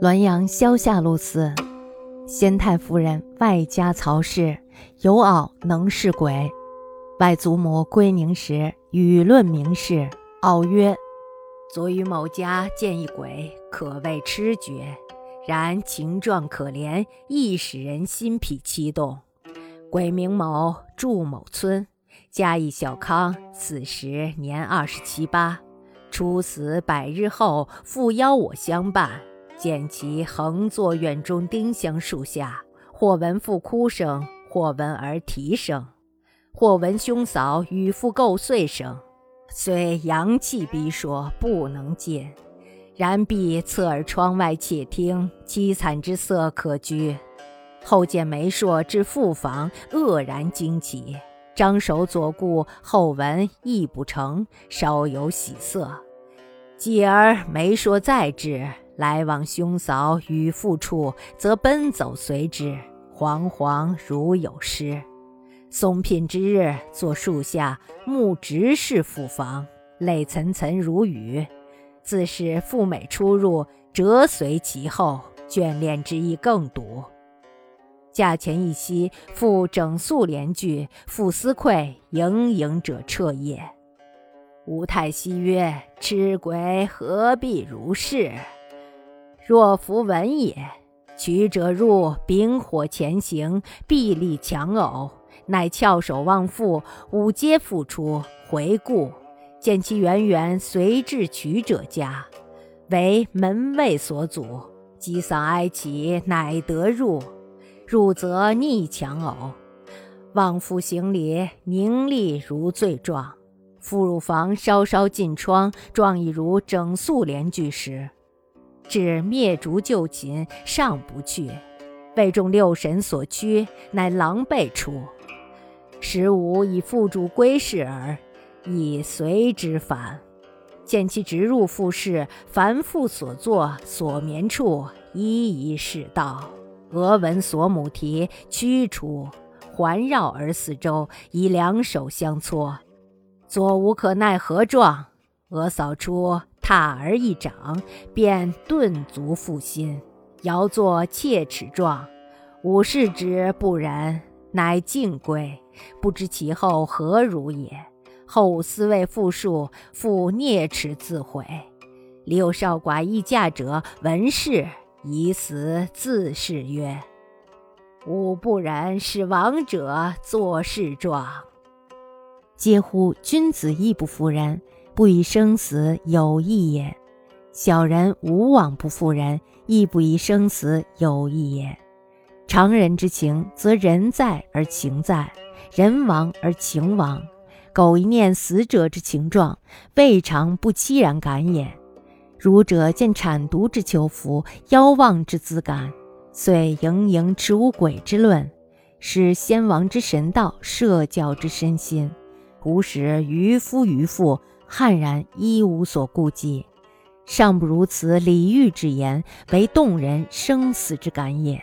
滦阳萧下路寺，先太夫人外家曹氏，有媪能事鬼。外祖母归宁时，语论明事，媪曰：“昨于某家见一鬼，可谓痴绝，然情状可怜，亦使人心脾激动。鬼名某，住某村，家亦小康，死时年二十七八。初死百日后，复邀我相伴。”见其横坐院中丁香树下，或闻妇哭声，或闻儿啼声，或闻兄嫂与父构碎声。虽阳气逼说，不能见，然必侧耳窗外窃听，凄惨之色可居。后见梅硕至父房，愕然惊起，张手左顾，后闻亦不成，稍有喜色。继而媒妁再至。来往兄嫂与父处，则奔走随之，惶惶如有失。松聘之日，坐树下，目直视父房，泪涔涔如雨。自是父美出入，折随其后，眷恋之意更笃。驾前一夕，父整肃连句，父思愧，盈盈者彻夜。吴太息曰：“痴鬼何必如是？”若弗闻也，取者入，丙火前行，臂力强偶，乃翘首望父，五阶复出，回顾见其远远随至取者家，为门卫所阻，击丧哀其，乃得入。入则逆强偶，望父行礼，凝厉如罪状。复乳房，稍稍进窗，状亦如整肃帘具时。至灭烛就寝，尚不去，被众六神所驱，乃狼狈出。时吾以父主归室耳，以随之返。见其直入复室，凡父所坐所眠处，一一是道。俄闻所母啼，驱出，环绕而四周，以两手相搓，左无可奈何状。俄扫出。踏而一掌，便顿足复心，摇作切齿状。吾视之不然，乃径归，不知其后何如也。后思谓复述，复啮齿自悔。六少寡议驾者，闻事疑死，自是曰：“吾不然，是亡者作事状。”嗟乎！君子亦不服人。不以生死有意也，小人无往不负人，亦不以生死有意也。常人之情，则人在而情在，人亡而情亡。苟一念死者之情状，未尝不凄然感也。儒者见产毒之求福，夭亡之滋感，遂盈盈持无鬼之论，使先王之神道，社教之身心，胡使渔夫渔妇。悍然一无所顾忌，尚不如此李煜之言，为动人生死之感也。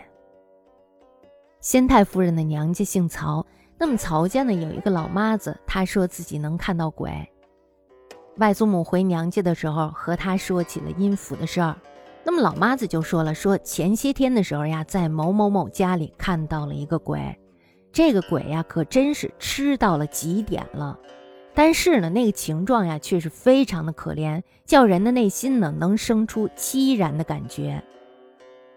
先太夫人的娘家姓曹，那么曹家呢有一个老妈子，她说自己能看到鬼。外祖母回娘家的时候，和她说起了阴府的事儿，那么老妈子就说了，说前些天的时候呀，在某某某家里看到了一个鬼，这个鬼呀，可真是吃到了极点了。但是呢，那个情状呀，却是非常的可怜，叫人的内心呢能生出凄然的感觉。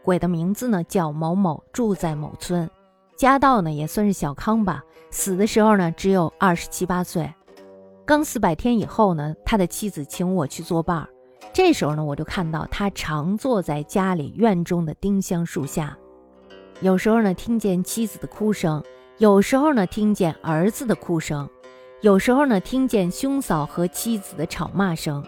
鬼的名字呢叫某某，住在某村，家道呢也算是小康吧。死的时候呢只有二十七八岁。刚死百天以后呢，他的妻子请我去作伴儿。这时候呢，我就看到他常坐在家里院中的丁香树下，有时候呢听见妻子的哭声，有时候呢听见儿子的哭声。有时候呢，听见兄嫂和妻子的吵骂声，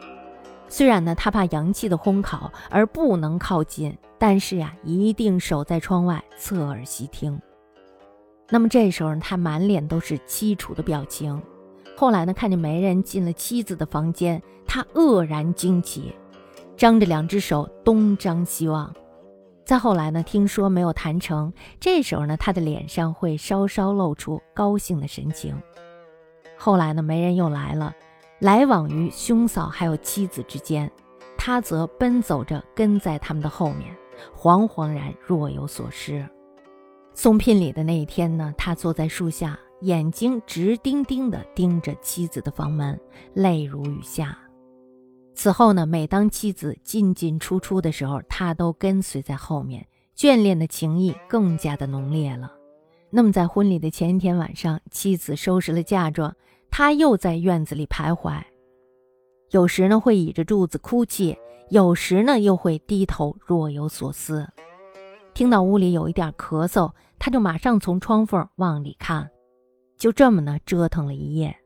虽然呢他怕阳气的烘烤而不能靠近，但是呀，一定守在窗外侧耳细听。那么这时候呢，他满脸都是凄楚的表情。后来呢，看见媒人进了妻子的房间，他愕然惊奇，张着两只手东张西望。再后来呢，听说没有谈成，这时候呢，他的脸上会稍稍露出高兴的神情。后来呢，媒人又来了，来往于兄嫂还有妻子之间，他则奔走着跟在他们的后面，惶惶然若有所失。送聘礼的那一天呢，他坐在树下，眼睛直盯盯地盯着妻子的房门，泪如雨下。此后呢，每当妻子进进出出的时候，他都跟随在后面，眷恋的情谊更加的浓烈了。那么在婚礼的前一天晚上，妻子收拾了嫁妆，他又在院子里徘徊，有时呢会倚着柱子哭泣，有时呢又会低头若有所思。听到屋里有一点咳嗽，他就马上从窗缝往里看，就这么呢折腾了一夜。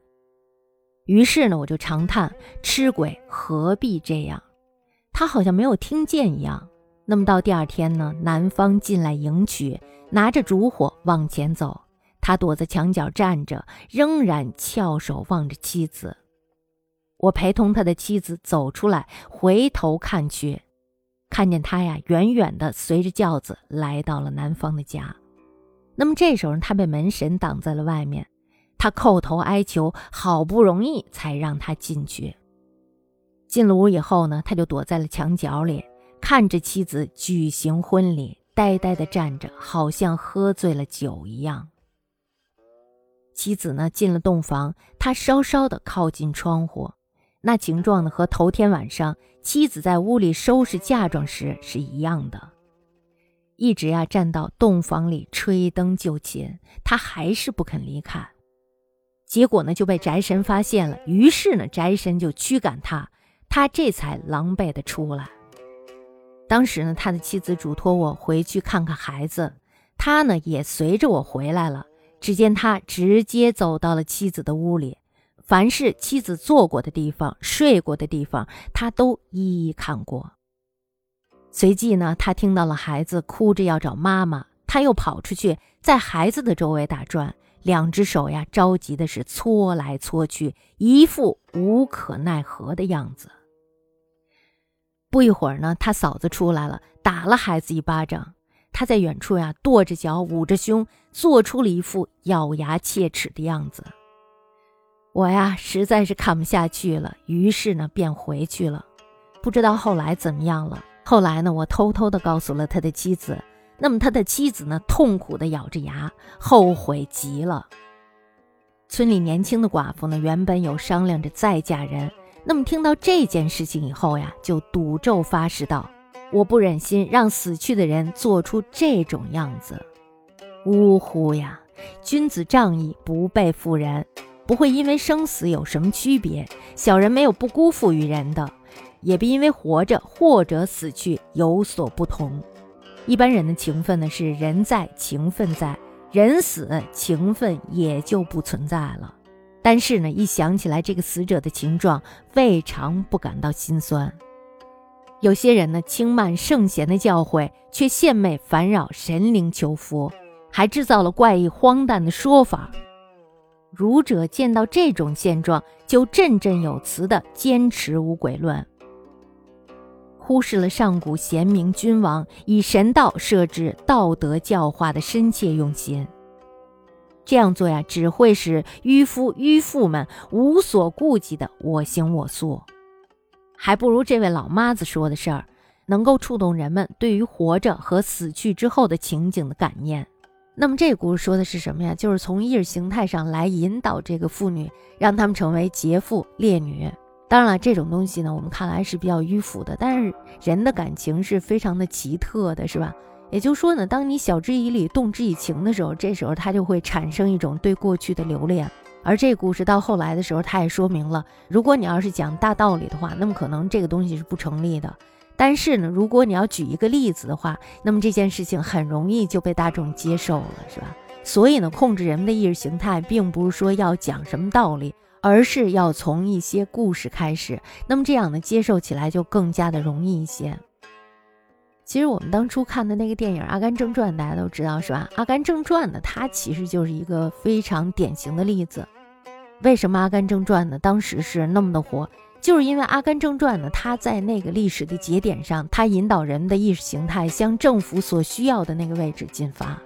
于是呢，我就长叹：吃鬼何必这样？他好像没有听见一样。那么到第二天呢，男方进来迎娶，拿着烛火往前走，他躲在墙角站着，仍然翘首望着妻子。我陪同他的妻子走出来，回头看去。看见他呀，远远的随着轿子来到了男方的家。那么这时候，他被门神挡在了外面。他叩头哀求，好不容易才让他进去。进了屋以后呢，他就躲在了墙角里，看着妻子举行婚礼，呆呆的站着，好像喝醉了酒一样。妻子呢，进了洞房，他稍稍的靠近窗户。那情状呢，和头天晚上妻子在屋里收拾嫁妆时是一样的，一直呀站到洞房里吹灯就寝，他还是不肯离开。结果呢就被宅神发现了，于是呢宅神就驱赶他，他这才狼狈的出来。当时呢他的妻子嘱托我回去看看孩子，他呢也随着我回来了。只见他直接走到了妻子的屋里。凡是妻子坐过的地方、睡过的地方，他都一一看过。随即呢，他听到了孩子哭着要找妈妈，他又跑出去，在孩子的周围打转，两只手呀着急的是搓来搓去，一副无可奈何的样子。不一会儿呢，他嫂子出来了，打了孩子一巴掌。他在远处呀跺着脚、捂着胸，做出了一副咬牙切齿的样子。我呀，实在是看不下去了，于是呢，便回去了。不知道后来怎么样了。后来呢，我偷偷的告诉了他的妻子。那么他的妻子呢，痛苦的咬着牙，后悔极了。村里年轻的寡妇呢，原本有商量着再嫁人。那么听到这件事情以后呀，就赌咒发誓道：“我不忍心让死去的人做出这种样子。”呜呼呀，君子仗义，不背负人。不会因为生死有什么区别，小人没有不辜负于人的，也必因为活着或者死去有所不同。一般人的情分呢是人在情分在，人死情分也就不存在了。但是呢，一想起来这个死者的情状，未尝不感到心酸。有些人呢轻慢圣贤的教诲，却献媚烦扰神灵求福，还制造了怪异荒诞的说法。儒者见到这种现状，就振振有词地坚持无鬼论，忽视了上古贤明君王以神道设置道德教化的深切用心。这样做呀，只会使迂夫迂妇们无所顾忌的我行我素，还不如这位老妈子说的事儿，能够触动人们对于活着和死去之后的情景的感念。那么这故事说的是什么呀？就是从意识形态上来引导这个妇女，让他们成为劫富烈女。当然了，这种东西呢，我们看来是比较迂腐的，但是人的感情是非常的奇特的，是吧？也就是说呢，当你晓之以理、动之以情的时候，这时候它就会产生一种对过去的留恋。而这个故事到后来的时候，它也说明了，如果你要是讲大道理的话，那么可能这个东西是不成立的。但是呢，如果你要举一个例子的话，那么这件事情很容易就被大众接受了，是吧？所以呢，控制人们的意识形态，并不是说要讲什么道理，而是要从一些故事开始。那么这样呢，接受起来就更加的容易一些。其实我们当初看的那个电影《阿甘正传》，大家都知道是吧？《阿甘正传》呢，它其实就是一个非常典型的例子。为什么《阿甘正传》呢？当时是那么的火？就是因为《阿甘正传》呢，它在那个历史的节点上，它引导人们的意识形态向政府所需要的那个位置进发，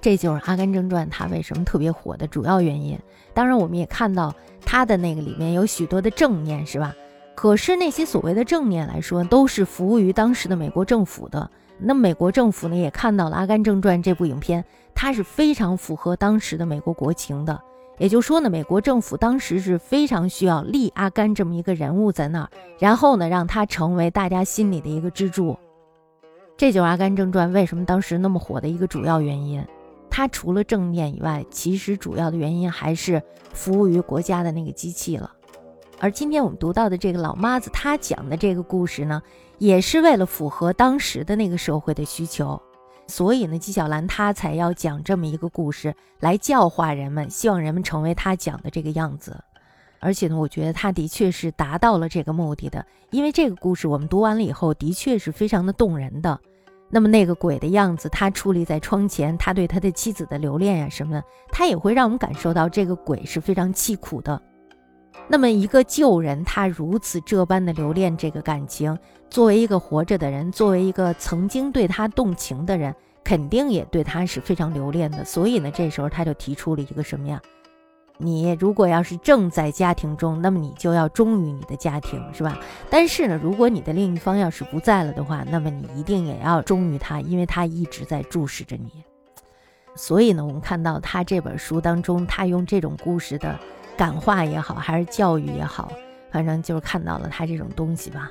这就是《阿甘正传》它为什么特别火的主要原因。当然，我们也看到它的那个里面有许多的正念，是吧？可是那些所谓的正念来说，都是服务于当时的美国政府的。那美国政府呢，也看到了《阿甘正传》这部影片，它是非常符合当时的美国国情的。也就说呢，美国政府当时是非常需要立阿甘这么一个人物在那儿，然后呢，让他成为大家心里的一个支柱。这就是《阿甘正传》为什么当时那么火的一个主要原因。它除了正面以外，其实主要的原因还是服务于国家的那个机器了。而今天我们读到的这个老妈子，她讲的这个故事呢，也是为了符合当时的那个社会的需求。所以呢，纪晓岚他才要讲这么一个故事来教化人们，希望人们成为他讲的这个样子。而且呢，我觉得他的确是达到了这个目的的，因为这个故事我们读完了以后，的确是非常的动人的。那么那个鬼的样子，他矗立在窗前，他对他的妻子的留恋呀什么的，他也会让我们感受到这个鬼是非常凄苦的。那么一个旧人，他如此这般的留恋这个感情，作为一个活着的人，作为一个曾经对他动情的人，肯定也对他是非常留恋的。所以呢，这时候他就提出了一个什么呀？你如果要是正在家庭中，那么你就要忠于你的家庭，是吧？但是呢，如果你的另一方要是不在了的话，那么你一定也要忠于他，因为他一直在注视着你。所以呢，我们看到他这本书当中，他用这种故事的感化也好，还是教育也好，反正就是看到了他这种东西吧。